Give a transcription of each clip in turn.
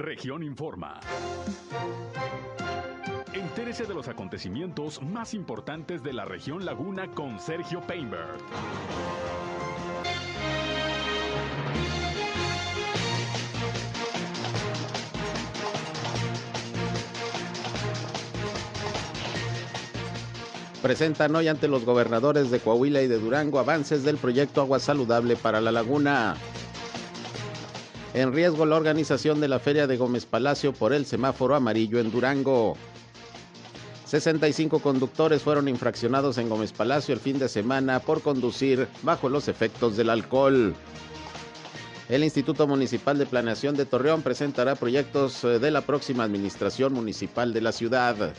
Región Informa. Entérese de los acontecimientos más importantes de la región Laguna con Sergio Painberg. Presentan hoy ante los gobernadores de Coahuila y de Durango avances del proyecto Agua Saludable para la Laguna. En riesgo la organización de la Feria de Gómez Palacio por el semáforo amarillo en Durango. 65 conductores fueron infraccionados en Gómez Palacio el fin de semana por conducir bajo los efectos del alcohol. El Instituto Municipal de Planeación de Torreón presentará proyectos eh, de la próxima administración municipal de la ciudad.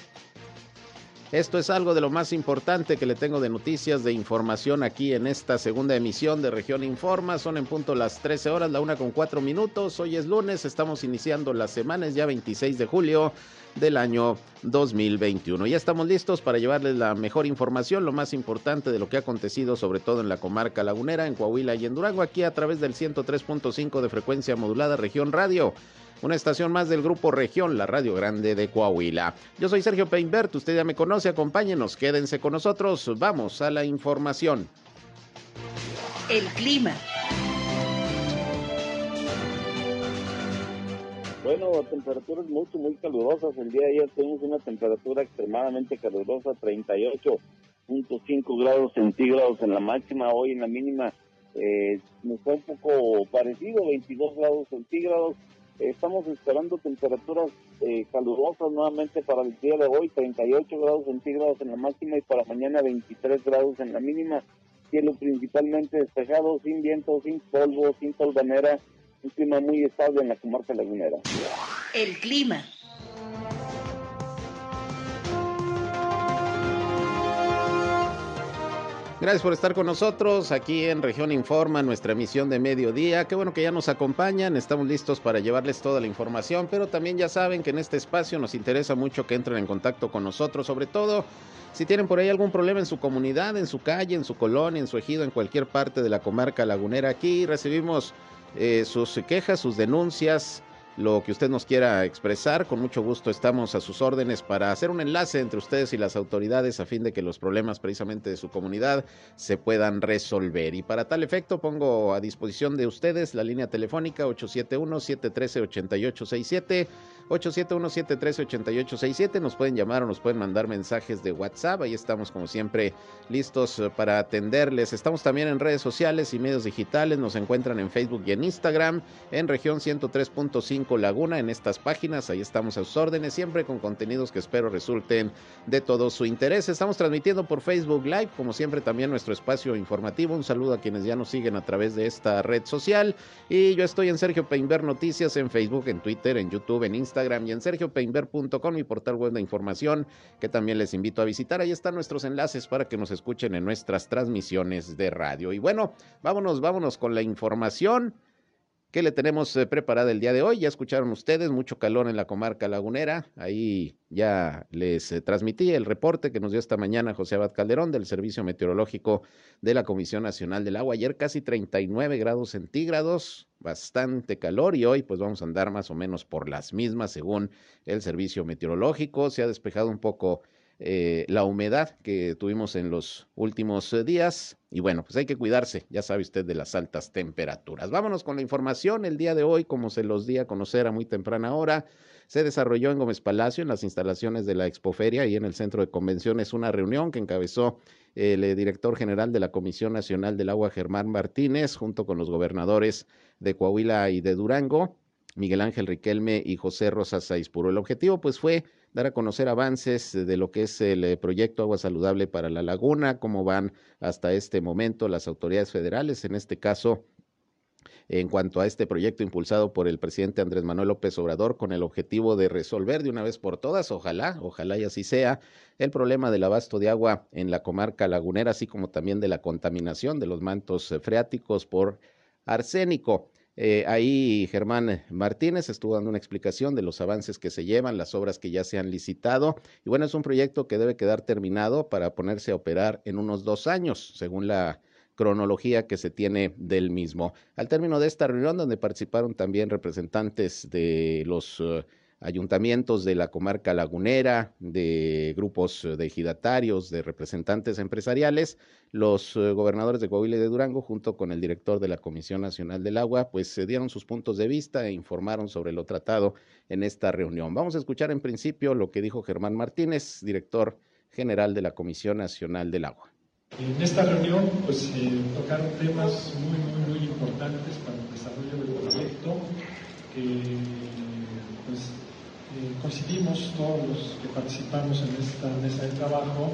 Esto es algo de lo más importante que le tengo de noticias, de información aquí en esta segunda emisión de Región Informa. Son en punto las 13 horas, la una con cuatro minutos. Hoy es lunes, estamos iniciando las semanas, ya 26 de julio del año 2021. Ya estamos listos para llevarles la mejor información, lo más importante de lo que ha acontecido, sobre todo en la comarca lagunera, en Coahuila y en Durango, aquí a través del 103.5 de frecuencia modulada Región Radio una estación más del Grupo Región, la Radio Grande de Coahuila. Yo soy Sergio Peinbert, usted ya me conoce, acompáñenos, quédense con nosotros, vamos a la información. El clima. Bueno, temperaturas mucho, muy calurosas. El día de ayer tuvimos una temperatura extremadamente calurosa, 38.5 grados centígrados en la máxima. Hoy en la mínima eh, nos fue un poco parecido, 22 grados centígrados. Estamos esperando temperaturas eh, calurosas nuevamente para el día de hoy, 38 grados centígrados en la máxima y para mañana 23 grados en la mínima. Cielo principalmente despejado, sin viento, sin polvo, sin tolvanera, un clima muy estable en la comarca lagunera. El clima. Gracias por estar con nosotros aquí en Región Informa, nuestra emisión de mediodía. Qué bueno que ya nos acompañan, estamos listos para llevarles toda la información, pero también ya saben que en este espacio nos interesa mucho que entren en contacto con nosotros, sobre todo si tienen por ahí algún problema en su comunidad, en su calle, en su colonia, en su ejido, en cualquier parte de la comarca lagunera. Aquí recibimos eh, sus quejas, sus denuncias lo que usted nos quiera expresar. Con mucho gusto estamos a sus órdenes para hacer un enlace entre ustedes y las autoridades a fin de que los problemas precisamente de su comunidad se puedan resolver. Y para tal efecto pongo a disposición de ustedes la línea telefónica 871-713-8867 871-713-8867. Nos pueden llamar o nos pueden mandar mensajes de WhatsApp. Ahí estamos, como siempre, listos eh, para atenderles. Estamos también en redes sociales y medios digitales. Nos encuentran en Facebook y en Instagram, en región 103.5 Laguna, en estas páginas. Ahí estamos a sus órdenes, siempre con contenidos que espero resulten de todo su interés. Estamos transmitiendo por Facebook Live, como siempre, también nuestro espacio informativo. Un saludo a quienes ya nos siguen a través de esta red social. Y yo estoy en Sergio Peinber Noticias, en Facebook, en Twitter, en YouTube, en Instagram y en sergiopeinber.com, mi portal web de información, que también les invito a visitar. Ahí están nuestros enlaces para que nos escuchen en nuestras transmisiones de radio. Y bueno, vámonos, vámonos con la información que le tenemos eh, preparada el día de hoy. Ya escucharon ustedes, mucho calor en la comarca lagunera. Ahí ya les eh, transmití el reporte que nos dio esta mañana José Abad Calderón del Servicio Meteorológico de la Comisión Nacional del Agua. Ayer casi 39 grados centígrados, bastante calor y hoy pues vamos a andar más o menos por las mismas según el Servicio Meteorológico. Se ha despejado un poco eh, la humedad que tuvimos en los últimos eh, días. Y bueno, pues hay que cuidarse, ya sabe usted, de las altas temperaturas. Vámonos con la información. El día de hoy, como se los di a conocer a muy temprana hora, se desarrolló en Gómez Palacio, en las instalaciones de la Expoferia y en el centro de convenciones, una reunión que encabezó el eh, director general de la Comisión Nacional del Agua, Germán Martínez, junto con los gobernadores de Coahuila y de Durango, Miguel Ángel Riquelme y José Rosas Saizpuro. El objetivo, pues, fue dar a conocer avances de lo que es el eh, proyecto Agua Saludable para la Laguna, cómo van hasta este momento las autoridades federales, en este caso en cuanto a este proyecto impulsado por el presidente Andrés Manuel López Obrador con el objetivo de resolver de una vez por todas, ojalá, ojalá y así sea, el problema del abasto de agua en la comarca lagunera, así como también de la contaminación de los mantos freáticos por arsénico. Eh, ahí Germán Martínez estuvo dando una explicación de los avances que se llevan, las obras que ya se han licitado. Y bueno, es un proyecto que debe quedar terminado para ponerse a operar en unos dos años, según la cronología que se tiene del mismo. Al término de esta reunión, donde participaron también representantes de los eh, ayuntamientos de la comarca lagunera, de grupos de ejidatarios, de representantes empresariales, los eh, gobernadores de Coahuila y de Durango, junto con el director de la Comisión Nacional del Agua, pues se dieron sus puntos de vista e informaron sobre lo tratado en esta reunión. Vamos a escuchar en principio lo que dijo Germán Martínez, director general de la Comisión Nacional del Agua. En esta reunión, pues eh, tocaron temas muy, muy, muy importantes para el desarrollo del proyecto, eh, coincidimos todos los que participamos en esta mesa de trabajo,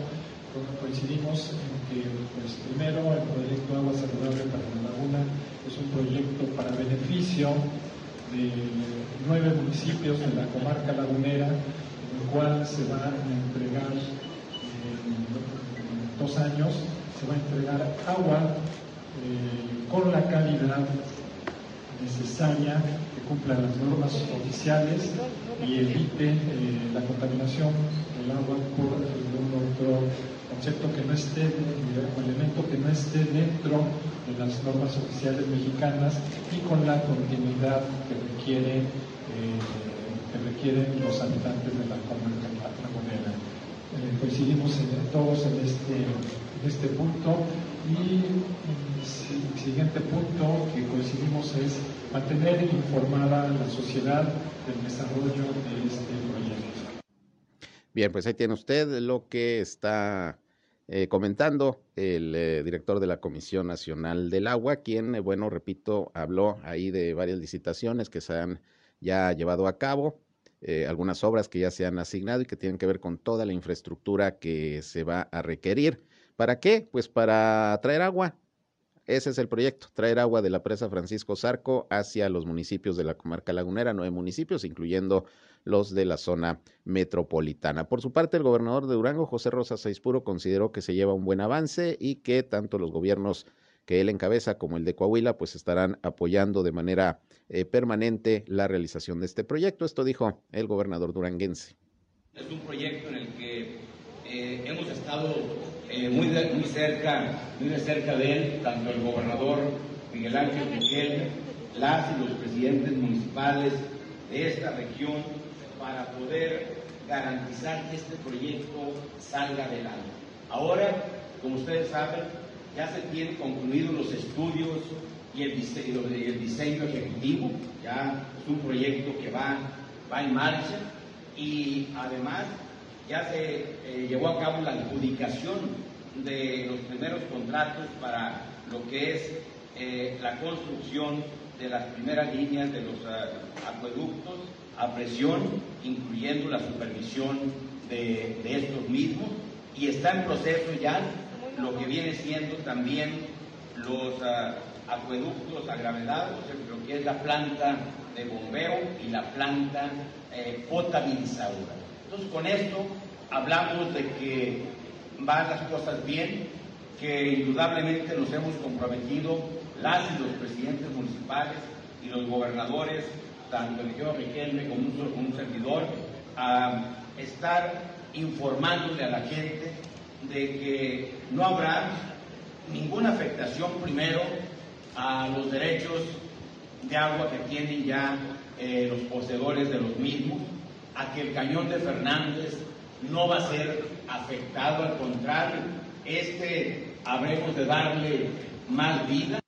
coincidimos en que, pues, primero, el proyecto Agua Saludable para la Laguna es un proyecto para beneficio de nueve municipios de la comarca lagunera, en el cual se va a entregar en dos años, se va a entregar agua eh, con la calidad necesaria que cumpla las normas oficiales y evite eh, la contaminación del agua por algún otro concepto que no esté, o elemento que no esté dentro de las normas oficiales mexicanas y con la continuidad que requiere eh, que requieren los habitantes de la comarca lagunera. Eh, coincidimos todos en este, en este punto y el siguiente punto que coincidimos es mantener informada a la sociedad del desarrollo de este proyecto. Bien, pues ahí tiene usted lo que está eh, comentando el eh, director de la Comisión Nacional del Agua, quien, eh, bueno, repito, habló ahí de varias licitaciones que se han ya llevado a cabo, algunas obras que ya se han asignado y que tienen que ver con toda la infraestructura que se va a requerir. ¿Para qué? Pues para traer agua ese es el proyecto, traer agua de la presa Francisco Zarco hacia los municipios de la comarca lagunera, nueve municipios, incluyendo los de la zona metropolitana. Por su parte, el gobernador de Durango, José Rosa Saispuro, consideró que se lleva un buen avance y que tanto los gobiernos que él encabeza como el de Coahuila, pues estarán apoyando de manera eh, permanente la realización de este proyecto. Esto dijo el gobernador duranguense. Es un proyecto en el que eh, hemos estado eh, muy, muy, cerca, muy de cerca de él, tanto el gobernador Miguel Ángel Riquelme, las y los presidentes municipales de esta región, para poder garantizar que este proyecto salga adelante. Ahora, como ustedes saben, ya se tienen concluidos los estudios y el diseño, el diseño ejecutivo, ya es un proyecto que va, va en marcha y además ya se eh, llevó a cabo la adjudicación de los primeros contratos para lo que es eh, la construcción de las primeras líneas de los eh, acueductos a presión, incluyendo la supervisión de, estos mismos, y está en proceso ya lo que viene siendo también los acueductos agravelados, lo que es la planta de bombeo y la planta potabilizadora. Entonces, con esto hablamos de que van las cosas bien, que indudablemente nos hemos comprometido, las y los presidentes municipales y los gobernadores, tanto el señor Riquelme como un, servidor, a estar informándole a la gente de que no habrá ninguna afectación primero a los derechos de agua que tienen ya eh, los poseedores de los mismos, a que el cañón de Fernández no va a ser afectado, al contrario, este habremos de darle más vida.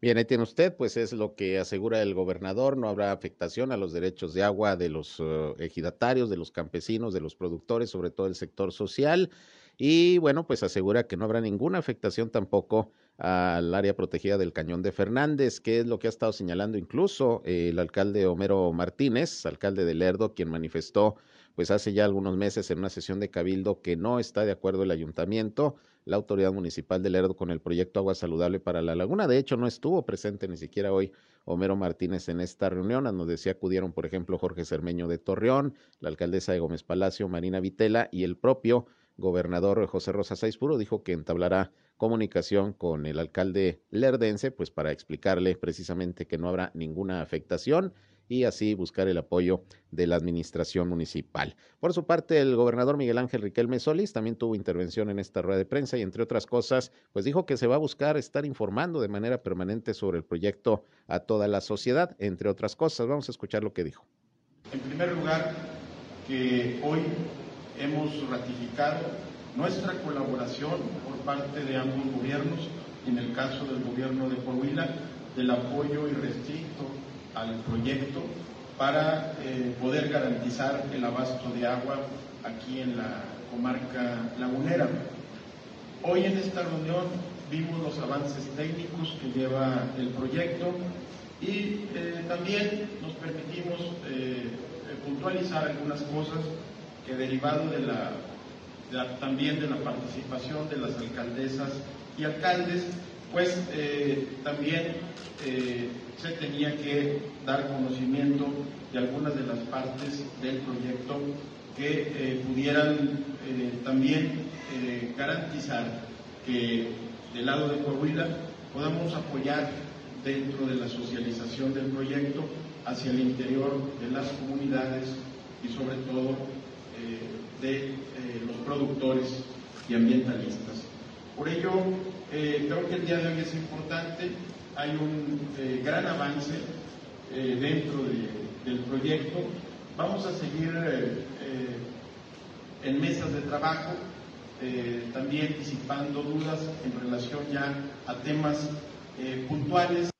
Bien, ahí tiene usted, pues es lo que asegura el gobernador, no habrá afectación a los derechos de agua de los eh, ejidatarios, de los campesinos, de los productores, sobre todo el sector social. Y bueno, pues asegura que no habrá ninguna afectación tampoco al área protegida del Cañón de Fernández, que es lo que ha estado señalando incluso el alcalde Homero Martínez, alcalde de Lerdo, quien manifestó pues hace ya algunos meses en una sesión de cabildo que no está de acuerdo el ayuntamiento, la autoridad municipal de Lerdo con el proyecto Agua Saludable para la Laguna. De hecho, no estuvo presente ni siquiera hoy Homero Martínez en esta reunión, a donde decía acudieron, por ejemplo, Jorge Cermeño de Torreón, la alcaldesa de Gómez Palacio, Marina Vitela, y el propio gobernador José Rosa Saispuro dijo que entablará comunicación con el alcalde lerdense, pues para explicarle precisamente que no habrá ninguna afectación y así buscar el apoyo de la administración municipal. Por su parte, el gobernador Miguel Ángel Riquelme Solís también tuvo intervención en esta rueda de prensa y entre otras cosas, pues dijo que se va a buscar estar informando de manera permanente sobre el proyecto a toda la sociedad, entre otras cosas. Vamos a escuchar lo que dijo. En primer lugar, que hoy hemos ratificado nuestra colaboración por parte de ambos gobiernos, en el caso del gobierno de Coahuila, del apoyo irrestricto al proyecto para eh, poder garantizar el abasto de agua aquí en la comarca lagunera. Hoy en esta reunión vimos los avances técnicos que lleva el proyecto y eh, también nos permitimos eh, puntualizar algunas cosas que derivado de la, también de la participación de las alcaldesas y alcaldes, pues también se tenía que dar conocimiento de algunas de las partes del proyecto que eh, pudieran eh, también eh, garantizar que del lado de Coahuila podamos apoyar dentro de la socialización del proyecto hacia el interior de las comunidades y sobre todo de los productores y ambientalistas. Por ello, creo que el día de hoy es importante hay un eh, gran avance eh, dentro del proyecto. Vamos a seguir eh, en mesas de trabajo, también disipando dudas en relación ya a temas puntuales.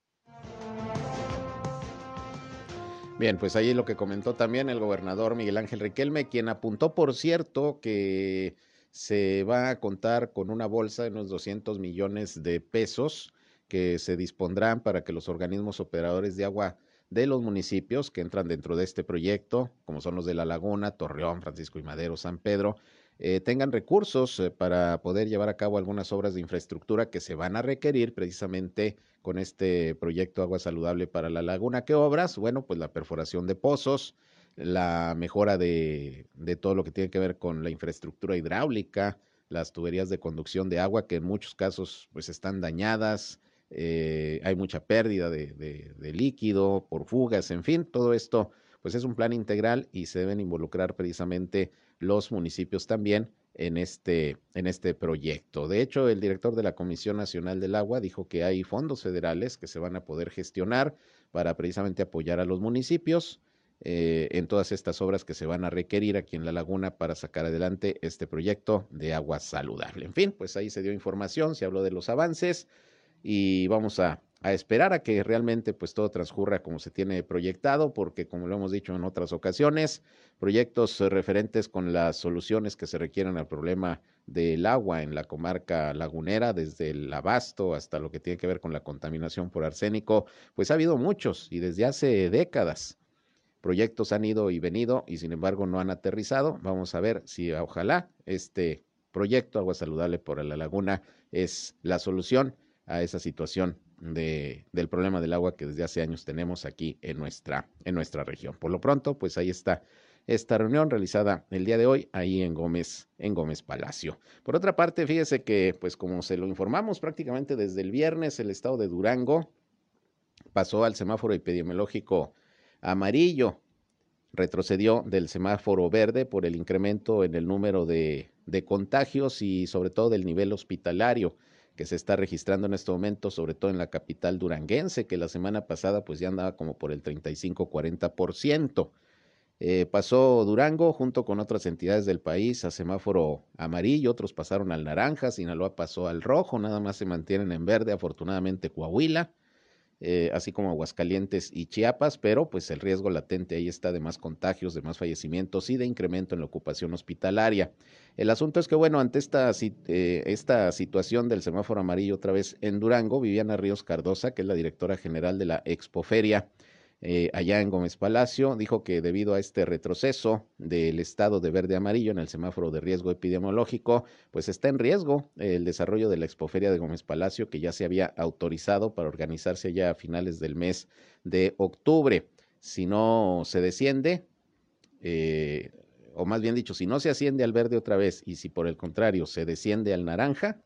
Bien, pues ahí lo que comentó también el gobernador Miguel Ángel Riquelme, quien apuntó, por cierto, que se va a contar con una bolsa de unos 200 millones de pesos que se dispondrán para que los organismos operadores de agua de los municipios que entran dentro de este proyecto, como son los de La Laguna, Torreón, Francisco y Madero, San Pedro, eh, tengan recursos eh, para poder llevar a cabo algunas obras de infraestructura que se van a requerir precisamente con este proyecto Agua Saludable para la Laguna. ¿Qué obras? Bueno, pues la perforación de pozos, la mejora de, de todo lo que tiene que ver con la infraestructura hidráulica, las tuberías de conducción de agua que en muchos casos pues están dañadas, eh, hay mucha pérdida de, líquido por fugas, en fin, todo esto pues es un plan integral y se deben involucrar precisamente los municipios también en este, en este proyecto. De hecho, el director de la Comisión Nacional del Agua dijo que hay fondos federales que se van a poder gestionar para precisamente apoyar a los municipios eh, en todas estas obras que se van a requerir aquí en la laguna para sacar adelante este proyecto de agua saludable. En fin, pues ahí se dio información, se habló de los avances y vamos a, esperar a que realmente pues todo transcurra como se tiene proyectado, porque como lo hemos dicho en otras ocasiones, proyectos referentes con las soluciones que se requieren al problema del agua en la comarca lagunera, desde el abasto hasta lo que tiene que ver con la contaminación por arsénico, pues ha habido muchos y desde hace décadas. Proyectos han ido y venido y sin embargo no han aterrizado. Vamos a ver si ojalá este proyecto Agua Saludable por la Laguna es la solución a esa situación de, del problema del agua que desde hace años tenemos aquí en nuestra, en nuestra región. Por lo pronto, pues ahí está esta reunión realizada el día de hoy ahí en Gómez, en Gómez Palacio. Por otra parte, fíjese que, pues como se lo informamos prácticamente desde el viernes, el estado de Durango pasó al semáforo epidemiológico amarillo, retrocedió del semáforo verde por el incremento en el número de, de contagios y sobre todo del nivel hospitalario que se está registrando en este momento, sobre todo en la capital duranguense, que la semana pasada pues ya andaba como por el 35-40%. Eh, pasó Durango junto con otras entidades del país a semáforo amarillo, otros pasaron al naranja, Sinaloa pasó al rojo, nada más se mantienen en verde, afortunadamente Coahuila, eh, así como Aguascalientes y Chiapas, pero pues el riesgo latente ahí está de más contagios, de más fallecimientos y de incremento en la ocupación hospitalaria. El asunto es que, bueno, ante esta, eh, esta situación del semáforo amarillo otra vez en Durango, Viviana Ríos Cardosa, que es la directora general de la Expoferia, eh, allá en Gómez Palacio, dijo que debido a este retroceso del estado de verde amarillo en el semáforo de riesgo epidemiológico, pues está en riesgo el desarrollo de la expoferia de Gómez Palacio, que ya se había autorizado para organizarse ya a finales del mes de octubre. Si no se desciende, eh, o más bien dicho, si no se asciende al verde otra vez y si por el contrario se desciende al naranja,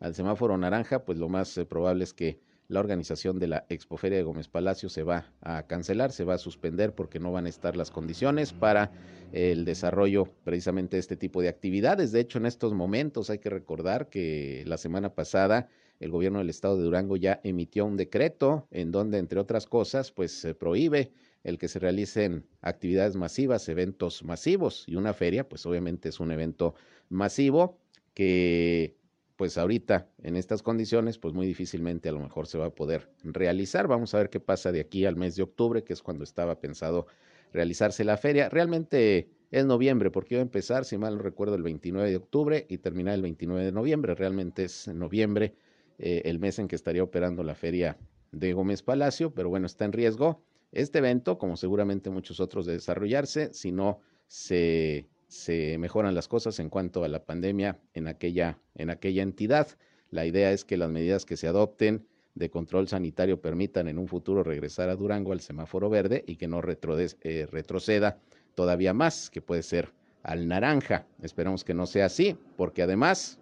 al semáforo naranja, pues lo más eh, probable es que la organización de la Expoferia de Gómez Palacio se va a cancelar, se va a suspender porque no van a estar las condiciones para el desarrollo precisamente de este tipo de actividades. De hecho, en estos momentos hay que recordar que la semana pasada el gobierno del estado de Durango ya emitió un decreto en donde, entre otras cosas, pues se prohíbe el que se realicen actividades masivas, eventos masivos y una feria, pues obviamente es un evento masivo que pues ahorita en estas condiciones, pues muy difícilmente a lo mejor se va a poder realizar. Vamos a ver qué pasa de aquí al mes de octubre, que es cuando estaba pensado realizarse la feria. Realmente es noviembre, porque iba a empezar, si mal no recuerdo, el 29 de octubre y terminar el 29 de noviembre. Realmente es noviembre eh, el mes en que estaría operando la feria de Gómez Palacio, pero bueno, está en riesgo este evento, como seguramente muchos otros de desarrollarse, si no se se mejoran las cosas en cuanto a la pandemia en aquella, en aquella entidad. La idea es que las medidas que se adopten de control sanitario permitan en un futuro regresar a Durango al semáforo verde y que no eh, retroceda todavía más, que puede ser al naranja. Esperamos que no sea así, porque además,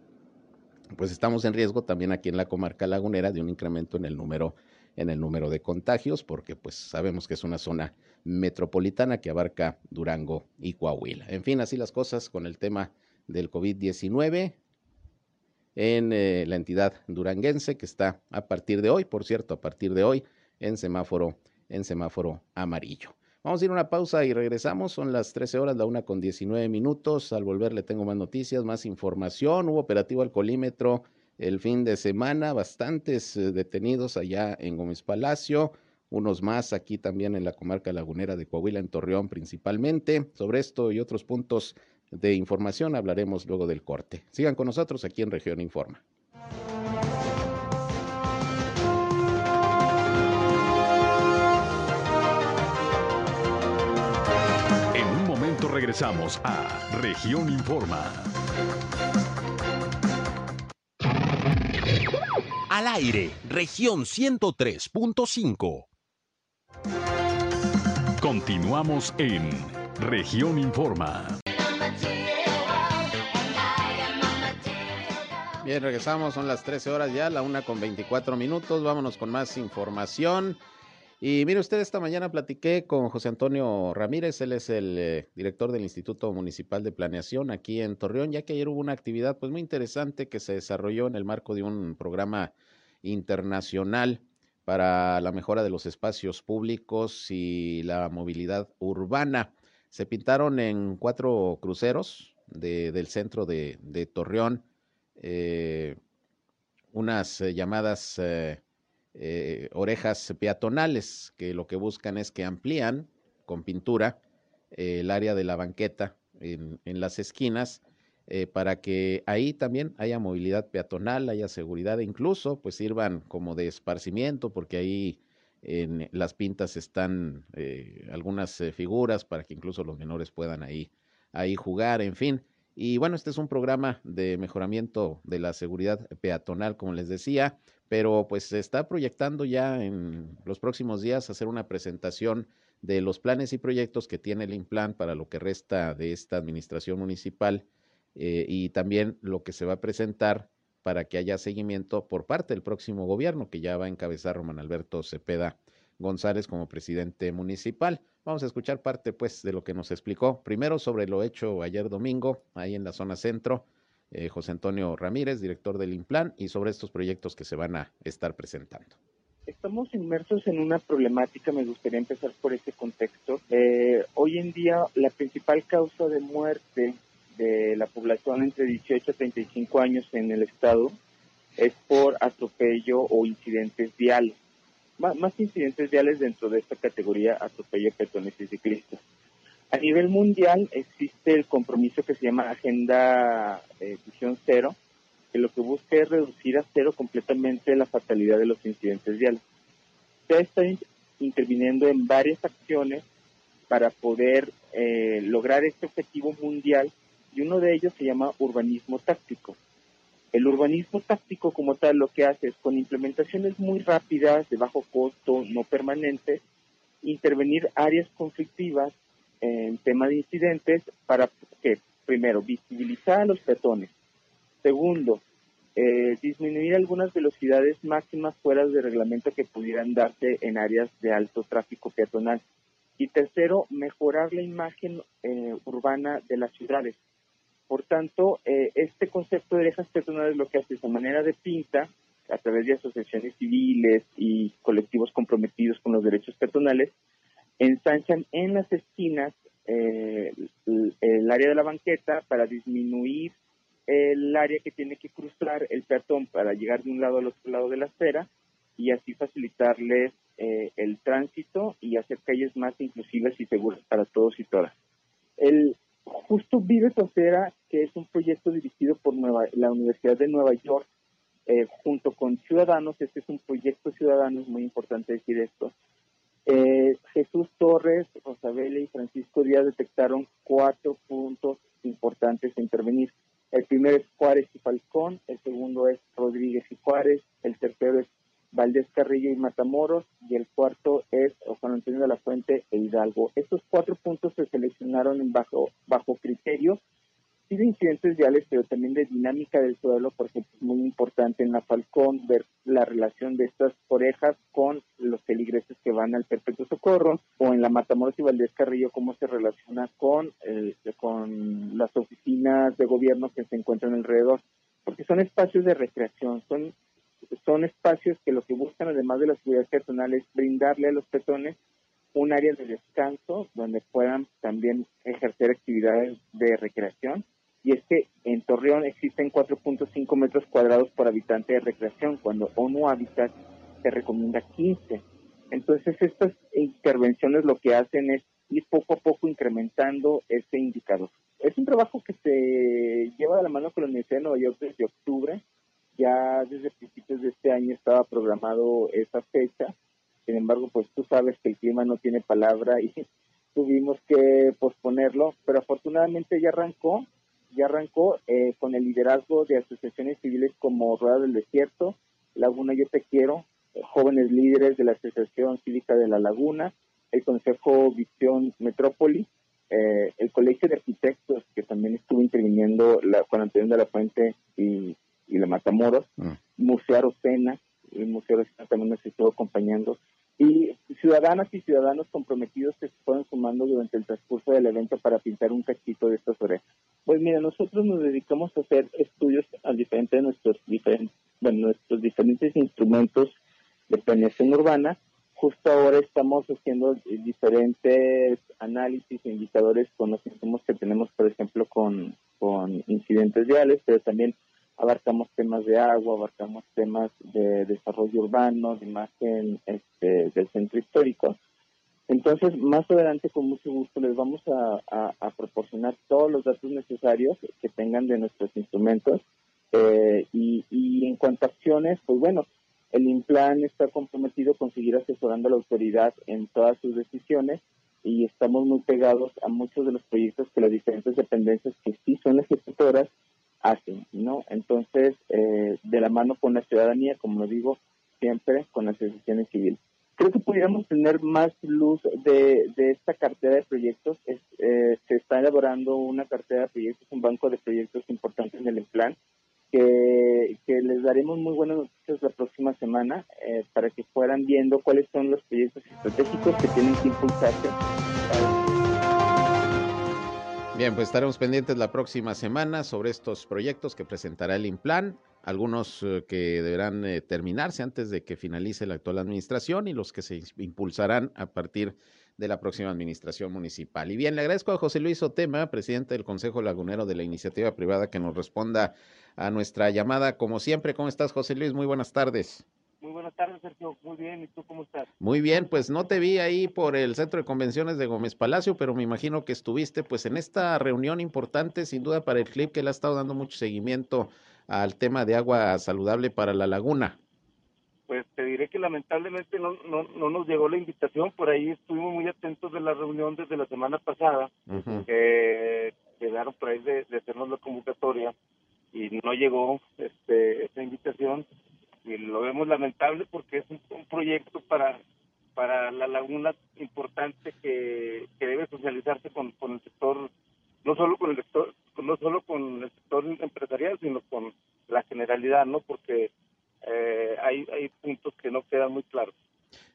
pues estamos en riesgo también aquí en la comarca lagunera de un incremento en el número en el número de contagios, porque pues sabemos que es una zona metropolitana que abarca Durango y Coahuila. En fin, así las cosas con el tema del COVID-19 en eh, la entidad duranguense que está a partir de hoy, por cierto, a partir de hoy en semáforo en semáforo amarillo. Vamos a ir a una pausa y regresamos. Son las 13 horas, la una con 19 minutos. Al volver le tengo más noticias, más información. Hubo operativo alcoholímetro el fin de semana, bastantes eh, detenidos allá en Gómez Palacio, unos más aquí también en la comarca lagunera de Coahuila, en Torreón principalmente. Sobre esto y otros puntos de información hablaremos luego del corte. Sigan con nosotros aquí en Región Informa. En un momento regresamos a Región Informa. Al aire, región 103.5. Continuamos en región Informa. Bien, regresamos, son las 13 horas ya, la una con 24 minutos. Vámonos con más información. Y mire usted, esta mañana platiqué con José Antonio Ramírez, él es el eh, director del Instituto Municipal de Planeación aquí en Torreón, ya que ayer hubo una actividad pues muy interesante que se desarrolló en el marco de un programa internacional para la mejora de los espacios públicos y la movilidad urbana. Se pintaron en cuatro cruceros del centro de, Torreón eh, unas eh, llamadas eh, orejas peatonales, que lo que buscan es que amplían con pintura el área de la banqueta en, las esquinas eh, para que ahí también haya movilidad peatonal, haya seguridad e incluso pues sirvan como de esparcimiento porque ahí en las pintas están algunas figuras para que incluso los menores puedan ahí, ahí jugar, en fin. Y bueno, este es un programa de mejoramiento de la seguridad peatonal, como les decía, pero pues se está proyectando ya en los próximos días hacer una presentación de los planes y proyectos que tiene el Implan para lo que resta de esta administración municipal eh, y también lo que se va a presentar para que haya seguimiento por parte del próximo gobierno que ya va a encabezar Román Alberto Cepeda González como presidente municipal. Vamos a escuchar parte pues de lo que nos explicó primero sobre lo hecho ayer domingo ahí en la zona centro eh, José Antonio Ramírez, director del Implan, y sobre estos proyectos que se van a estar presentando. Estamos inmersos en una problemática, me gustaría empezar por este contexto. Eh, hoy en día la principal causa de muerte de la población entre 18 a 35 años en el estado es por atropello o incidentes viales. más incidentes viales dentro de esta categoría atropello peatones y ciclistas. A nivel mundial existe el compromiso que se llama Agenda eh, Cero, que lo que busca es reducir a cero completamente la fatalidad de los incidentes viales. Se está interviniendo en varias acciones para poder eh, lograr este objetivo mundial y uno de ellos se llama urbanismo táctico. El urbanismo táctico como tal lo que hace es con implementaciones muy rápidas, de bajo costo, no permanentes, intervenir áreas conflictivas en tema de incidentes para que, primero, visibilizar a los peatones. Segundo, eh, disminuir algunas velocidades máximas fuera de reglamento que pudieran darse en áreas de alto tráfico peatonal. Y tercero, mejorar la imagen eh, urbana de las ciudades. Por tanto, eh, este concepto de orejas peatonales lo que hace es a manera de pinta, a través de asociaciones civiles y colectivos comprometidos con los derechos peatonales, ensanchan en las esquinas eh, el, área de la banqueta para disminuir el área que tiene que cruzar el peatón para llegar de un lado al otro lado de la acera y así facilitarles eh, el tránsito y hacer calles más inclusivas y seguras para todos y todas. El Justo Vive Acera, que es un proyecto dirigido por la Universidad de Nueva York, eh, junto con Ciudadanos, este es un proyecto ciudadano, es muy importante decir esto, eh, Jesús Torres, Rosabella y Francisco Díaz detectaron cuatro puntos importantes a intervenir. El primero es Juárez y Falcón, el segundo es Rodríguez y Juárez, el tercero es Valdés Carrillo y Matamoros, y el cuarto es Juan Antonio de la Fuente e Hidalgo. Estos cuatro puntos se seleccionaron bajo, bajo criterio sí de incidentes viales, pero también de dinámica del suelo, por ejemplo, es muy importante en la Falcón ver la relación de estas orejas con los peligreses que van al Perpetuo Socorro, o en la Matamoros y Valdés Carrillo, cómo se relaciona con, con las oficinas de gobierno que se encuentran alrededor, porque son espacios de recreación, son, son espacios que lo que buscan, además de la seguridad personal, es brindarle a los peatones un área de descanso donde puedan también ejercer actividades de recreación y es que en Torreón existen 4.5 metros cuadrados por habitante de recreación, cuando ONU Habitat se recomienda 15. Entonces, estas intervenciones lo que hacen es ir poco a poco incrementando ese indicador. Es un trabajo que se lleva de la mano con la Universidad de Nueva York desde octubre. Ya desde principios de este año estaba programado esa fecha. Sin embargo, pues tú sabes que el clima no tiene palabra y tuvimos que posponerlo, pero afortunadamente ya arrancó ya arrancó eh, con el liderazgo de asociaciones civiles como Rueda del Desierto, Laguna Yo Te Quiero, jóvenes líderes de la Asociación Cívica de la Laguna, el Consejo Visión Metrópoli, eh, el Colegio de Arquitectos, que también estuvo interviniendo la, Juan Antonio de la Fuente y, la Matamoros, mm. Museo Arocena, el Museo Arocena también nos estuvo acompañando, y ciudadanas y ciudadanos comprometidos que se fueron sumando durante el transcurso del evento para pintar un cachito de estas orejas. Pues mira, nosotros nos dedicamos a hacer estudios al diferente de nuestros diferentes, bueno, nuestros diferentes instrumentos de planeación urbana. Justo ahora estamos haciendo diferentes análisis e indicadores con los insumos que tenemos, por ejemplo, con, con incidentes viales, pero también abarcamos temas de agua, abarcamos temas de desarrollo urbano, de imagen este, del centro histórico. Entonces, más adelante, con mucho gusto, les vamos a, proporcionar todos los datos necesarios que tengan de nuestros instrumentos. Eh, y, y, en cuanto a acciones, pues bueno, el INPLAN está comprometido con seguir asesorando a la autoridad en todas sus decisiones y estamos muy pegados a muchos de los proyectos que las diferentes dependencias que sí son ejecutoras hacen, ¿no? Entonces, eh, de la mano con la ciudadanía, como lo digo siempre, con las asociaciones civiles. Creo que pudiéramos tener más luz de, esta cartera de proyectos. Eh, se está elaborando una cartera de proyectos, un banco de proyectos importantes en el plan, que, les daremos muy buenas noticias la próxima semana eh, para que fueran viendo cuáles son los proyectos estratégicos que tienen que impulsarse. Bien, pues estaremos pendientes la próxima semana sobre estos proyectos que presentará el INPLAN, algunos eh, que deberán eh, terminarse antes de que finalice la actual administración y los que se impulsarán a partir de la próxima administración municipal. Y bien, le agradezco a José Luis Otema, presidente del Consejo Lagunero de la Iniciativa Privada, que nos responda a nuestra llamada. Como siempre, ¿cómo estás, José Luis? Muy buenas tardes. Muy buenas tardes, Sergio. Muy bien. ¿Y tú cómo estás? Muy bien. Pues no te vi ahí por el Centro de Convenciones de Gómez Palacio, pero me imagino que estuviste pues en esta reunión importante, sin duda, para el CLIP, que le ha estado dando mucho seguimiento al tema de agua saludable para la laguna. Pues te diré que lamentablemente no, no, no nos llegó la invitación. Por ahí estuvimos muy atentos de la reunión desde la semana pasada, que quedaron por ahí de, de hacernos la convocatoria y no llegó este, esa invitación y lo vemos lamentable porque es un, proyecto para para la laguna importante que, que debe socializarse con, con el sector no solo con el sector no solo con el sector empresarial sino con la generalidad ¿no? Porque eh, hay, hay puntos que no quedan muy claros.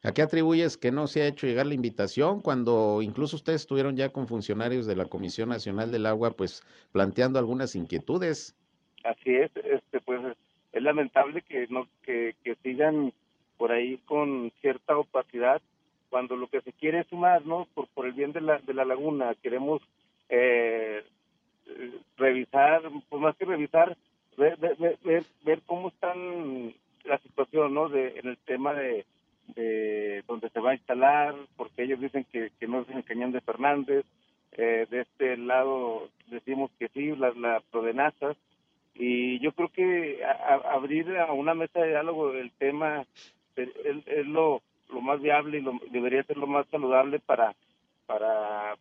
¿A qué atribuyes que no se ha hecho llegar la invitación cuando incluso ustedes estuvieron ya con funcionarios de la Comisión Nacional del Agua, pues planteando algunas inquietudes? Así es, este, pues es lamentable que no que, que sigan por ahí con cierta opacidad cuando lo que se quiere es sumar, ¿no? Por, por el bien de la, de la laguna, queremos eh, revisar, pues más que revisar, ver, ver, ver, cómo están la situación, ¿no? De, en el tema de, de donde se va a instalar, porque ellos dicen que, que no es en Cañón de Fernández, eh, de este lado decimos que sí, las la Prodenazas, y yo creo que abrir a una mesa de diálogo el tema es, es lo, lo más viable y lo, debería ser lo más saludable para, para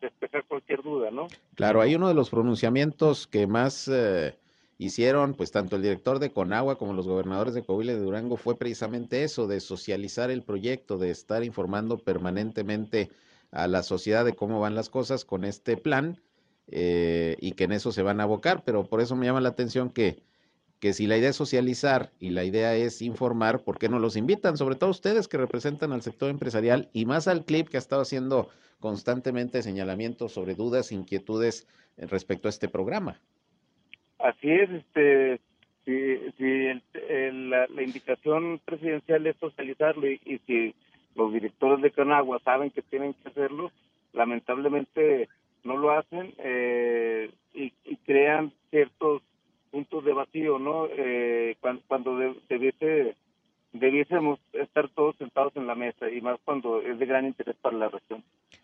despejar cualquier duda, ¿no? Claro, hay uno de los pronunciamientos que más eh, hicieron, pues tanto el director de Conagua como los gobernadores de Coahuila y de Durango fue precisamente eso, de socializar el proyecto, de estar informando permanentemente a la sociedad de cómo van las cosas con este plan eh, y que en eso se van a abocar, pero por eso me llama la atención que que si la idea es socializar y la idea es informar, ¿por qué no los invitan? Sobre todo ustedes que representan al sector empresarial y más al CLIP que ha estado haciendo constantemente señalamientos sobre dudas, inquietudes respecto a este programa. Así es, este, si, la, indicación presidencial es socializarlo y, si los directores de Canagua saben que tienen que hacerlo, lamentablemente no lo hacen eh, y, crean ciertos puntos de vacío, ¿no? Eh, cuando, cuando debiese, debiésemos estar todos sentados en la mesa y más cuando es de gran interés para la región.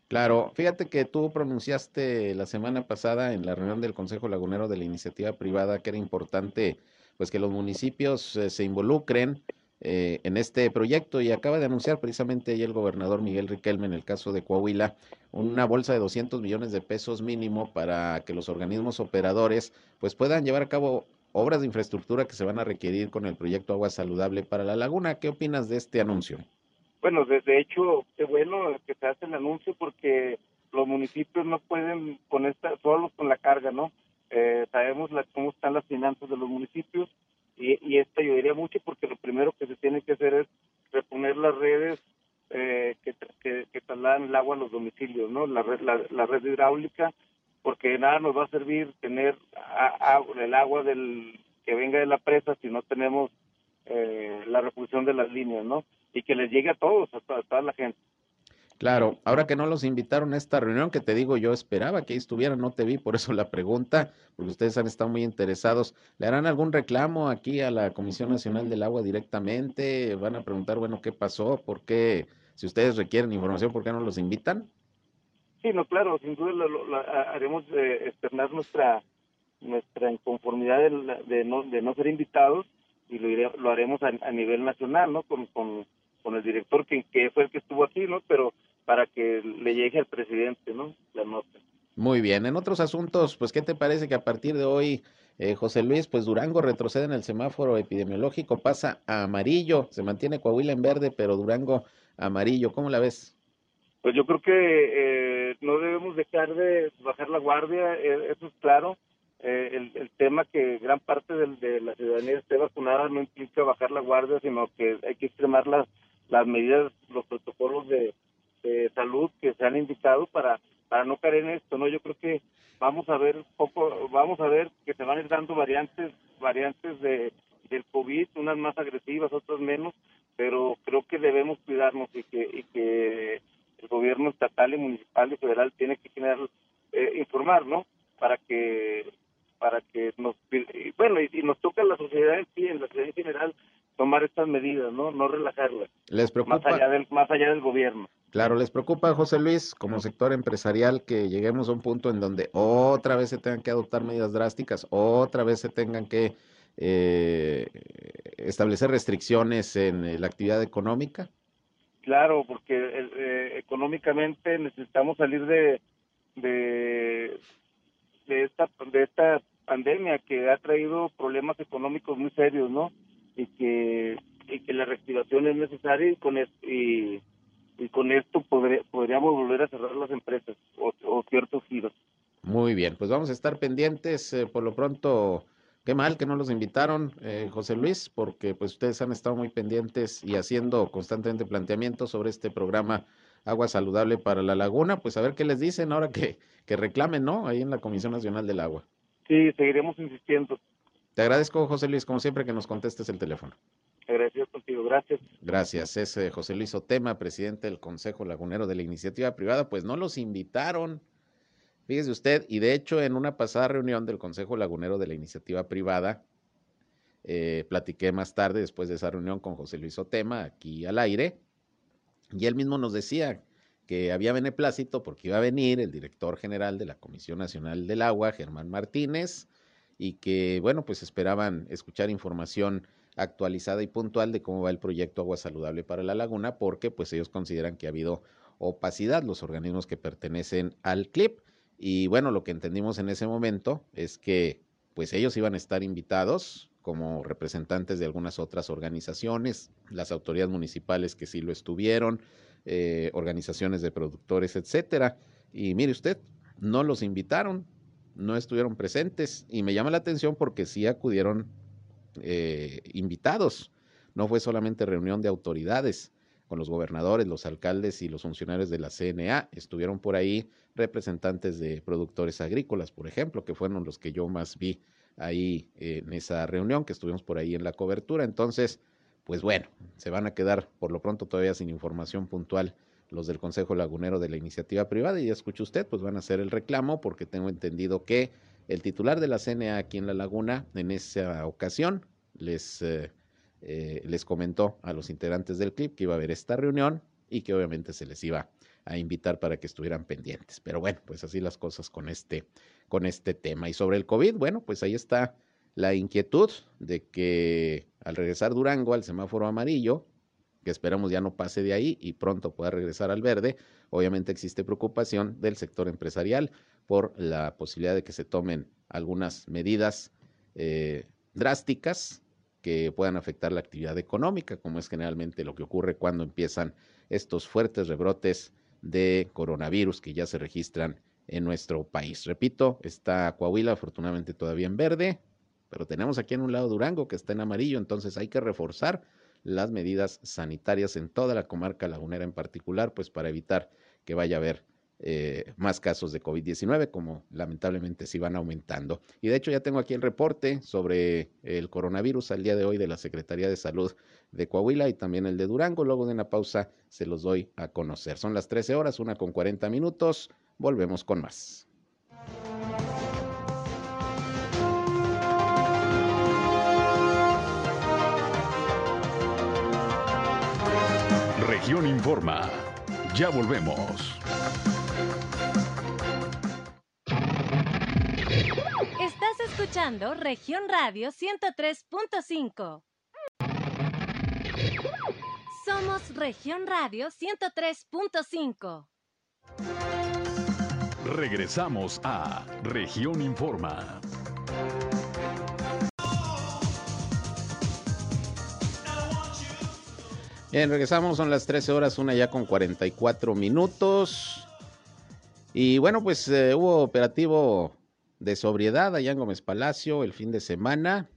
Claro, fíjate que tú pronunciaste la semana pasada en la reunión del Consejo Lagunero de la Iniciativa Privada que era importante pues que los municipios eh, se involucren eh, en este proyecto y acaba de anunciar precisamente ahí el gobernador Miguel Riquelme en el caso de Coahuila una bolsa de 200 millones de pesos mínimo para que los organismos operadores pues puedan llevar a cabo obras de infraestructura que se van a requerir con el proyecto Agua Saludable para la Laguna. ¿Qué opinas de este anuncio? Bueno, de, hecho, qué bueno que se hace el anuncio porque los municipios no pueden con esta, solo con la carga, ¿no? Eh, sabemos cómo están las finanzas de los municipios y, y esto ayudaría mucho porque lo primero que se tiene que hacer es reponer las redes eh, que, que, que, el agua a los domicilios, ¿no? La red, la, red hidráulica, porque nada nos va a servir tener el agua del que venga de la presa si no tenemos eh, la repulsión de las líneas, ¿no? Y que les llegue a todos, a toda la gente. Claro, ahora que no los invitaron a esta reunión, que te digo, yo esperaba que estuvieran, no te vi, por eso la pregunta, porque ustedes han estado muy interesados. ¿Le harán algún reclamo aquí a la Comisión Nacional del Agua directamente? ¿Van a preguntar, bueno, qué pasó? ¿Por qué? Si ustedes requieren información, ¿por qué no los invitan? Sí, no, claro, sin duda lo, haremos eh, externar nuestra nuestra inconformidad de, de, no, de no ser invitados y lo, lo haremos a, nivel nacional, ¿no? Con, con, con el director que, que fue el que estuvo aquí, ¿no? Pero para que le llegue al presidente, ¿no? La nota. Muy bien. En otros asuntos, pues, ¿qué te parece que a partir de hoy, eh, José Luis, pues Durango retrocede en el semáforo epidemiológico, pasa a amarillo, se mantiene Coahuila en verde, pero Durango amarillo. ¿Cómo la ves? Pues yo creo que eh, no debemos dejar de bajar la guardia, eh, eso es claro. el, el, tema que gran parte de, la ciudadanía esté vacunada no implica bajar la guardia, sino que hay que extremar las, las medidas, los protocolos de, de salud que se han indicado para para no caer en esto, ¿no? Yo creo que vamos a ver poco, vamos a ver que se van a ir dando variantes, variantes de del COVID, unas más agresivas, otras menos, pero creo que debemos cuidarnos y que, y que el gobierno estatal y municipal y federal tiene que generar, eh, informar, ¿no? Para que, para que nos, bueno, y, nos toca a la sociedad en sí, en la sociedad en general, tomar estas medidas, ¿no? No relajarlas. ¿Les preocupa? Más allá del, más allá del gobierno. Claro, ¿les preocupa, José Luis, como sector empresarial, que lleguemos a un punto en donde otra vez se tengan que adoptar medidas drásticas, otra vez se tengan que eh, establecer restricciones en eh, la actividad económica? Claro, porque eh, económicamente necesitamos salir de, de, de, esta, de esta pandemia que ha traído problemas económicos muy serios, ¿no? Y que y que la reactivación es necesaria y con esto, y, y con esto podríamos volver a cerrar las empresas o, ciertos giros. Muy bien, pues vamos a estar pendientes. Eh, por lo pronto, Qué mal que no los invitaron, eh, José Luis, porque pues ustedes han estado muy pendientes y haciendo constantemente planteamientos sobre este programa Agua Saludable para la Laguna. Pues a ver qué les dicen ahora que, que reclamen, ¿no? Ahí en la Comisión Nacional del Agua. Sí, seguiremos insistiendo. Te agradezco, José Luis, como siempre, que nos contestes el teléfono. Agradecido contigo, gracias. Gracias. Es eh, José Luis Otema, presidente del Consejo Lagunero de la Iniciativa Privada. Pues no los invitaron. Fíjese usted, y de hecho en una pasada reunión del Consejo Lagunero de la Iniciativa Privada, eh, platiqué más tarde, después de esa reunión con José Luis Otema, aquí al aire, y él mismo nos decía que había beneplácito porque iba a venir el director general de la Comisión Nacional del Agua, Germán Martínez, y que, bueno, pues esperaban escuchar información actualizada y puntual de cómo va el proyecto Agua Saludable para la Laguna, porque pues ellos consideran que ha habido opacidad los organismos que pertenecen al CLIP. Y bueno, lo que entendimos en ese momento es que pues ellos iban a estar invitados como representantes de algunas otras organizaciones, las autoridades municipales que sí lo estuvieron, eh, organizaciones de productores, etcétera. Y mire usted, no los invitaron, no estuvieron presentes y me llama la atención porque sí acudieron eh, invitados. No fue solamente reunión de autoridades con los gobernadores, los alcaldes y los funcionarios de la CNA. Estuvieron por ahí representantes de productores agrícolas, por ejemplo, que fueron los que yo más vi ahí en esa reunión, que estuvimos por ahí en la cobertura. Entonces, pues bueno, se van a quedar por lo pronto todavía sin información puntual los del Consejo Lagunero de la Iniciativa Privada. Y ya escucha usted, pues van a hacer el reclamo porque tengo entendido que el titular de la CNA aquí en La Laguna, en esa ocasión, les, eh, eh, les comentó a los integrantes del CLIP que iba a haber esta reunión y que obviamente se les iba a invitar para que estuvieran pendientes. Pero bueno, pues así las cosas con este, con este tema. Y sobre el COVID, bueno, pues ahí está la inquietud de que al regresar Durango al semáforo amarillo, que esperamos ya no pase de ahí y pronto pueda regresar al verde, obviamente existe preocupación del sector empresarial por la posibilidad de que se tomen algunas medidas eh, drásticas que puedan afectar la actividad económica, como es generalmente lo que ocurre cuando empiezan estos fuertes rebrotes de coronavirus que ya se registran en nuestro país. Repito, está Coahuila afortunadamente todavía en verde, pero tenemos aquí en un lado Durango que está en amarillo, entonces hay que reforzar las medidas sanitarias en toda la comarca lagunera en particular, pues para evitar que vaya a haber eh, más casos de COVID-19, como lamentablemente sí van aumentando. Y de hecho ya tengo aquí el reporte sobre el coronavirus al día de hoy de la Secretaría de Salud de Coahuila y también el de Durango. Luego de una pausa se los doy a conocer. Son las 13 horas, una con 40 minutos. Volvemos con más. Región Informa. Ya volvemos. escuchando Región Radio 103.5. Somos Región Radio 103.5. Regresamos a Región Informa. Bien, regresamos, son las 13 horas, una ya con 44 minutos. Y bueno, pues eh, hubo operativo de sobriedad allá en Gómez Palacio el fin de semana.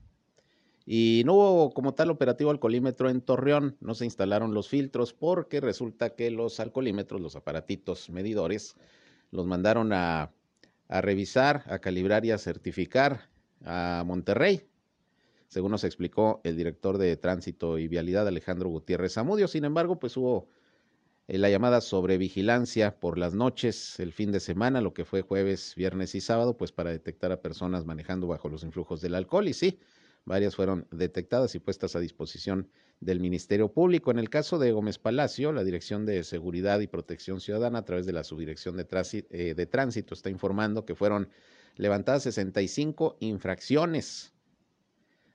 Y no hubo como tal operativo alcoholímetro en Torreón, no se instalaron los filtros porque resulta que los alcoholímetros, los aparatitos medidores, los mandaron a, a revisar, a calibrar y a certificar a Monterrey, según nos explicó el director de Tránsito y Vialidad Alejandro Gutiérrez Zamudio. Sin embargo, pues hubo eh, la llamada sobre vigilancia por las noches, el fin de semana, lo que fue jueves, viernes y sábado, pues para detectar a personas manejando bajo los influjos del alcohol. Y sí, varias fueron detectadas y puestas a disposición del Ministerio Público. En el caso de Gómez Palacio, la Dirección de Seguridad y Protección Ciudadana, a través de la Subdirección de, eh, de Tránsito, está informando que fueron levantadas 65 infracciones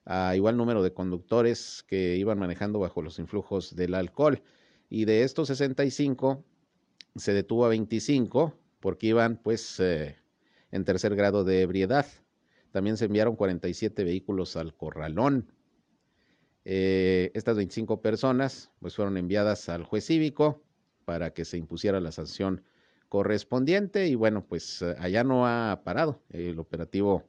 a igual número de conductores que iban manejando bajo los influjos del alcohol y de estos 65 se detuvo a 25 porque iban pues eh, en tercer grado de ebriedad. También se enviaron 47 vehículos al corralón. Eh, estas 25 personas pues fueron enviadas al juez cívico para que se impusiera la sanción correspondiente y bueno pues allá no ha parado el operativo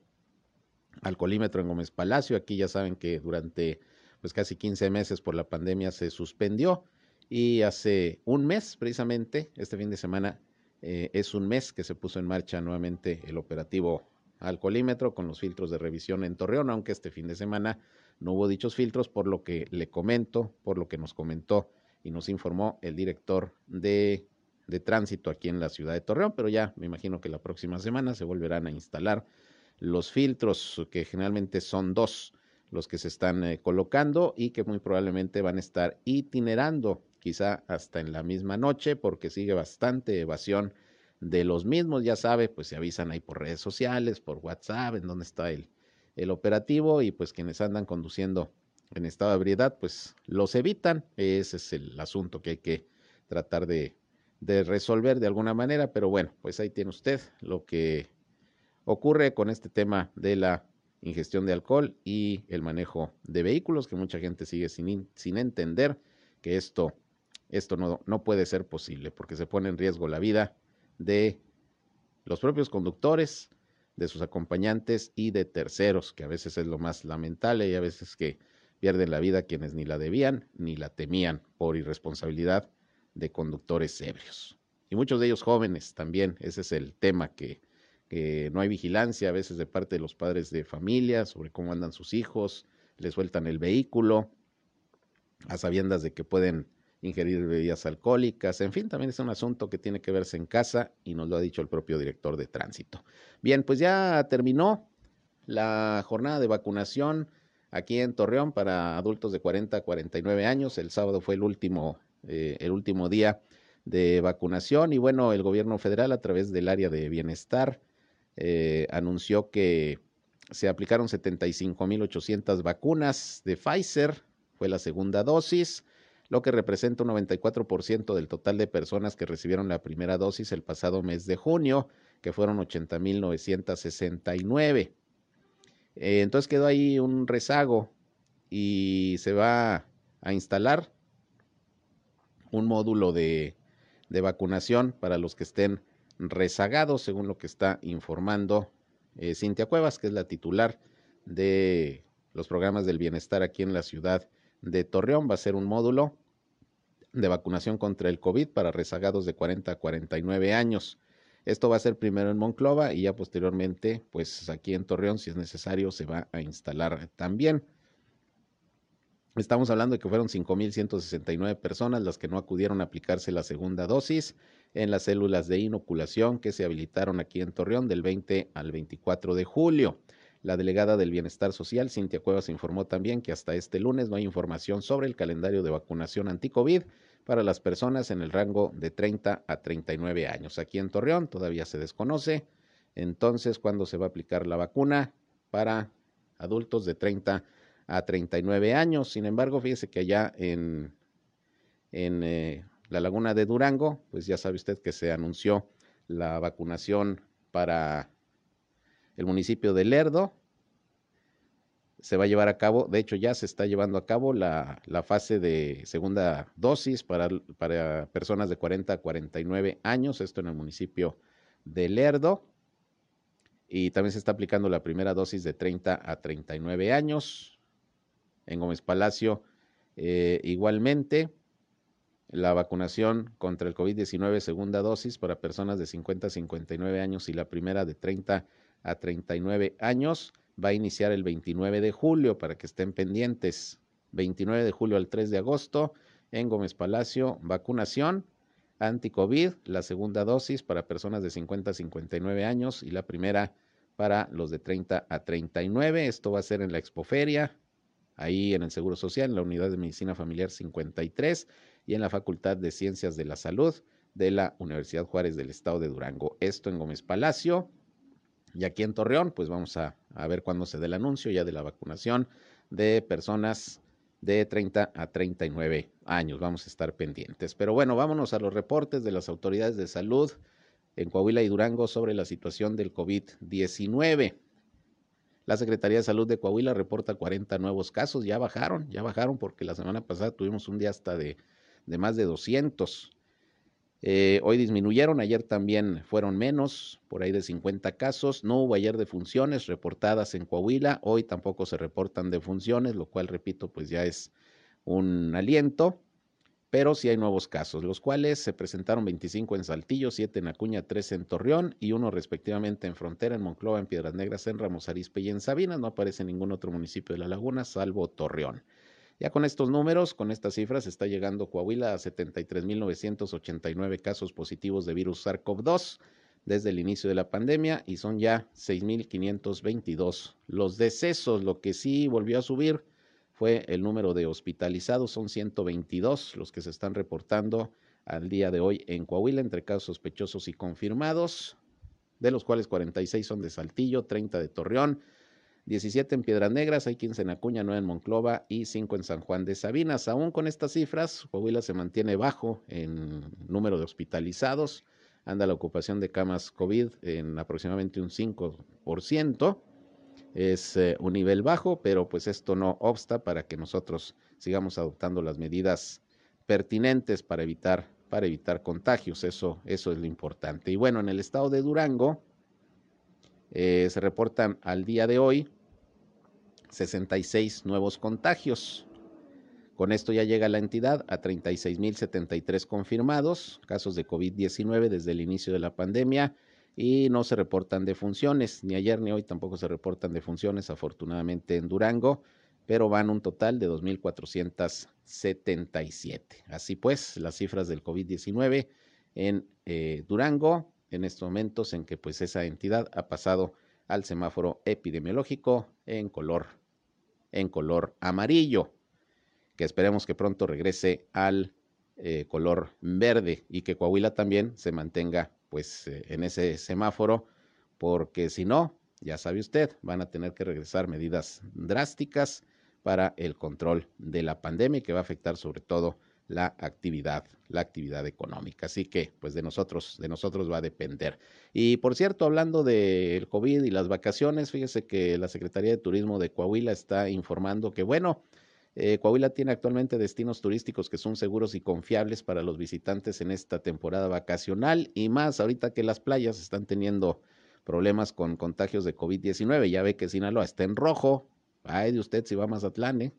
alcoholímetro en Gómez Palacio. Aquí ya saben que durante pues casi 15 meses por la pandemia se suspendió y hace un mes precisamente, este fin de semana, eh, es un mes que se puso en marcha nuevamente el operativo alcoholímetro con los filtros de revisión en Torreón, aunque este fin de semana no hubo dichos filtros, por lo que le comento, por lo que nos comentó y nos informó el director de, de tránsito aquí en la ciudad de Torreón, pero ya me imagino que la próxima semana se volverán a instalar los filtros, que generalmente son dos los que se están eh, colocando y que muy probablemente van a estar itinerando quizá hasta en la misma noche porque sigue bastante evasión de los mismos, ya sabe, pues se avisan ahí por redes sociales, por WhatsApp, en dónde está el, el operativo y pues quienes andan conduciendo en estado de ebriedad, pues los evitan. Ese es el asunto que hay que tratar de, de resolver de alguna manera, pero bueno, pues ahí tiene usted lo que ocurre con este tema de la ingestión de alcohol y el manejo de vehículos, que mucha gente sigue sin, sin entender que esto, esto no, no puede ser posible, porque se pone en riesgo la vida de los propios conductores, de sus acompañantes y de terceros, que a veces es lo más lamentable y a veces que pierden la vida quienes ni la debían ni la temían por irresponsabilidad de conductores ebrios. Y muchos de ellos jóvenes también, ese es el tema que, que no hay vigilancia a veces de parte de los padres de familia sobre cómo andan sus hijos, les sueltan el vehículo a sabiendas de que pueden ingerir bebidas alcohólicas, en fin, también es un asunto que tiene que verse en casa y nos lo ha dicho el propio director de tránsito. Bien, pues ya terminó la jornada de vacunación aquí en Torreón para adultos de 40 a 49 años. El sábado fue el último, eh, el último día de vacunación y bueno, el gobierno federal a través del área de bienestar eh, anunció que se aplicaron 75.800 vacunas de Pfizer, fue la segunda dosis lo que representa un 94% del total de personas que recibieron la primera dosis el pasado mes de junio, que fueron 80.969. Eh, entonces quedó ahí un rezago y se va a instalar un módulo de, de vacunación para los que estén rezagados, según lo que está informando eh, Cintia Cuevas, que es la titular de los programas del bienestar aquí en la ciudad de Torreón. Va a ser un módulo de vacunación contra el COVID para rezagados de 40 a 49 años. Esto va a ser primero en Monclova y ya posteriormente, pues aquí en Torreón, si es necesario, se va a instalar también. Estamos hablando de que fueron 5.169 personas las que no acudieron a aplicarse la segunda dosis en las células de inoculación que se habilitaron aquí en Torreón del 20 al 24 de julio. La delegada del Bienestar Social, Cintia Cuevas, informó también que hasta este lunes no hay información sobre el calendario de vacunación anti-COVID para las personas en el rango de 30 a 39 años. Aquí en Torreón todavía se desconoce entonces cuándo se va a aplicar la vacuna para adultos de 30 a 39 años. Sin embargo, fíjese que allá en, en eh, la laguna de Durango, pues ya sabe usted que se anunció la vacunación para el municipio de Lerdo. Se va a llevar a cabo, de hecho ya se está llevando a cabo la, fase de segunda dosis para, para personas de 40 a 49 años, esto en el municipio de Lerdo. Y también se está aplicando la primera dosis de 30 a 39 años. En Gómez Palacio, eh, igualmente, la vacunación contra el COVID-19 segunda dosis para personas de 50 a 59 años y la primera de 30 a a 39 años. Va a iniciar el 29 de julio para que estén pendientes. 29 de julio al 3 de agosto en Gómez Palacio, vacunación anti-COVID, la segunda dosis para personas de 50 a 59 años y la primera para los de 30 a 39. Esto va a ser en la Expoferia, ahí en el Seguro Social, en la Unidad de Medicina Familiar 53 y en la Facultad de Ciencias de la Salud de la Universidad Juárez del Estado de Durango. Esto en Gómez Palacio. Y aquí en Torreón, pues vamos a, ver cuándo se dé el anuncio ya de la vacunación de personas de 30 a 39 años. Vamos a estar pendientes. Pero bueno, vámonos a los reportes de las autoridades de salud en Coahuila y Durango sobre la situación del COVID-19. La Secretaría de Salud de Coahuila reporta 40 nuevos casos. Ya bajaron, ya bajaron porque la semana pasada tuvimos un día hasta de, de más de 200. Eh, hoy disminuyeron, ayer también fueron menos, por ahí de 50 casos. No hubo ayer defunciones reportadas en Coahuila, hoy tampoco se reportan defunciones, lo cual, repito, pues ya es un aliento, pero sí hay nuevos casos, los cuales se presentaron 25 en Saltillo, 7 en Acuña, 3 en Torreón y uno respectivamente en Frontera, en Monclova, en Piedras Negras, en Ramos Arizpe y en Sabinas. No aparece en ningún otro municipio de la Laguna, salvo Torreón. Ya con estos números, con estas cifras, está llegando Coahuila a 73.989 casos positivos de virus SARS-CoV-2 desde el inicio de la pandemia y son ya 6.522 los decesos. Lo que sí volvió a subir fue el número de hospitalizados, son 122 los que se están reportando al día de hoy en Coahuila entre casos sospechosos y confirmados, de los cuales 46 son de Saltillo, 30 de Torreón, 17 en Piedras Negras, hay 15 en Acuña, 9 en Monclova y 5 en San Juan de Sabinas. Aún con estas cifras, Coahuila se mantiene bajo en número de hospitalizados. Anda la ocupación de camas COVID en aproximadamente un 5%. Es eh, un nivel bajo, pero pues esto no obsta para que nosotros sigamos adoptando las medidas pertinentes para evitar, para evitar contagios. Eso, eso es lo importante. Y bueno, en el estado de Durango eh, se reportan al día de hoy 66 nuevos contagios. Con esto ya llega la entidad a 36.073 confirmados, casos de COVID-19 desde el inicio de la pandemia y no se reportan defunciones, ni ayer ni hoy tampoco se reportan defunciones, afortunadamente en Durango, pero van un total de 2.477. Así pues, las cifras del COVID-19 en eh, Durango, en estos momentos en que pues esa entidad ha pasado al semáforo epidemiológico en color, en color amarillo, que esperemos que pronto regrese al eh, color verde y que Coahuila también se mantenga pues eh, en ese semáforo, porque si no, ya sabe usted, van a tener que regresar medidas drásticas para el control de la pandemia que va a afectar sobre todo la actividad, la actividad económica. Así que, pues de nosotros, de nosotros va a depender. Y por cierto, hablando del COVID y las vacaciones, fíjese que la Secretaría de Turismo de Coahuila está informando que, bueno, eh, Coahuila tiene actualmente destinos turísticos que son seguros y confiables para los visitantes en esta temporada vacacional y más ahorita que las playas están teniendo problemas con contagios de COVID-19. Ya ve que Sinaloa está en rojo. Ay de usted si va a Mazatlán, ¿eh?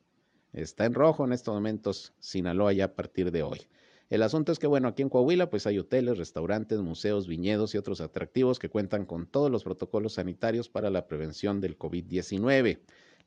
Está en rojo en estos momentos Sinaloa ya a partir de hoy. El asunto es que, bueno, aquí en Coahuila pues hay hoteles, restaurantes, museos, viñedos y otros atractivos que cuentan con todos los protocolos sanitarios para la prevención del COVID-19.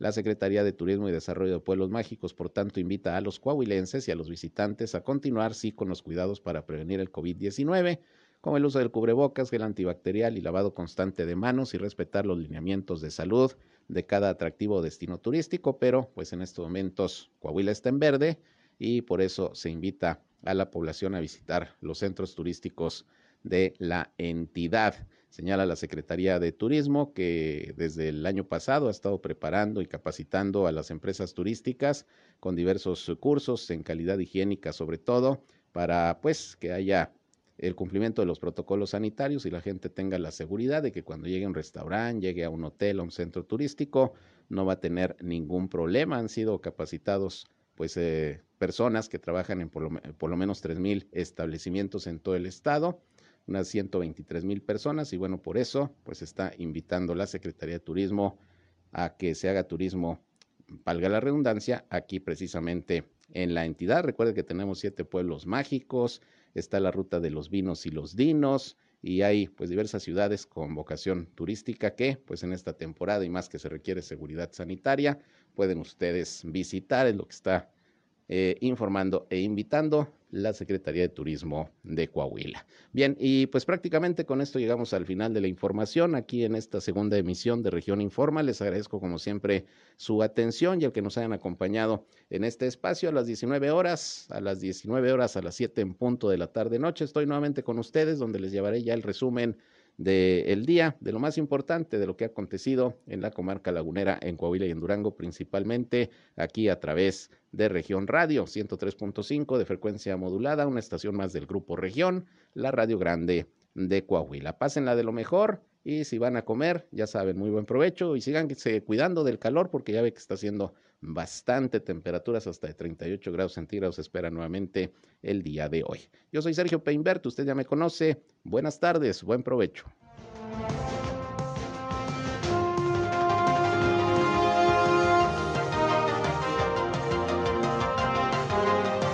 La Secretaría de Turismo y Desarrollo de Pueblos Mágicos, por tanto, invita a los coahuilenses y a los visitantes a continuar, sí, con los cuidados para prevenir el COVID-19, como el uso del cubrebocas, gel antibacterial y lavado constante de manos y respetar los lineamientos de salud de cada atractivo destino turístico, pero pues en estos momentos Coahuila está en verde y por eso se invita a la población a visitar los centros turísticos de la entidad. Señala la Secretaría de Turismo que desde el año pasado ha estado preparando y capacitando a las empresas turísticas con diversos cursos en calidad higiénica sobre todo para pues que haya el cumplimiento de los protocolos sanitarios y la gente tenga la seguridad de que cuando llegue a un restaurante, llegue a un hotel, a un centro turístico, no va a tener ningún problema. Han sido capacitados pues eh, personas que trabajan en por lo, por lo menos mil establecimientos en todo el estado, unas 123 mil personas y bueno, por eso pues está invitando la Secretaría de Turismo a que se haga turismo, valga la redundancia, aquí precisamente en la entidad. Recuerde que tenemos siete pueblos mágicos, está la ruta de los vinos y los dinos y hay pues diversas ciudades con vocación turística que pues en esta temporada y más que se requiere seguridad sanitaria pueden ustedes visitar, es lo que está eh, informando e invitando la Secretaría de Turismo de Coahuila. Bien, y pues prácticamente con esto llegamos al final de la información aquí en esta segunda emisión de Región Informa. Les agradezco como siempre su atención y el que nos hayan acompañado en este espacio a las 19 horas, a las 19 horas, a las 7 en punto de la tarde noche. Estoy nuevamente con ustedes donde les llevaré ya el resumen del día, de lo más importante, de lo que ha acontecido en la comarca lagunera, en Coahuila y en Durango, principalmente aquí a través de Región Radio 103.5 de frecuencia modulada, una estación más del Grupo Región, la Radio Grande de Coahuila. Pásenla de lo mejor y si van a comer, ya saben, muy buen provecho y síganse cuidando del calor porque ya ve que está haciendo bastante, temperaturas hasta de 38 grados centígrados espera nuevamente el día de hoy. Yo soy Sergio Peinbert, usted ya me conoce. Buenas tardes, buen provecho.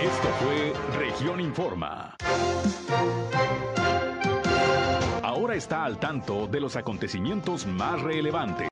Esto fue Región Informa. Ahora está al tanto de los acontecimientos más relevantes.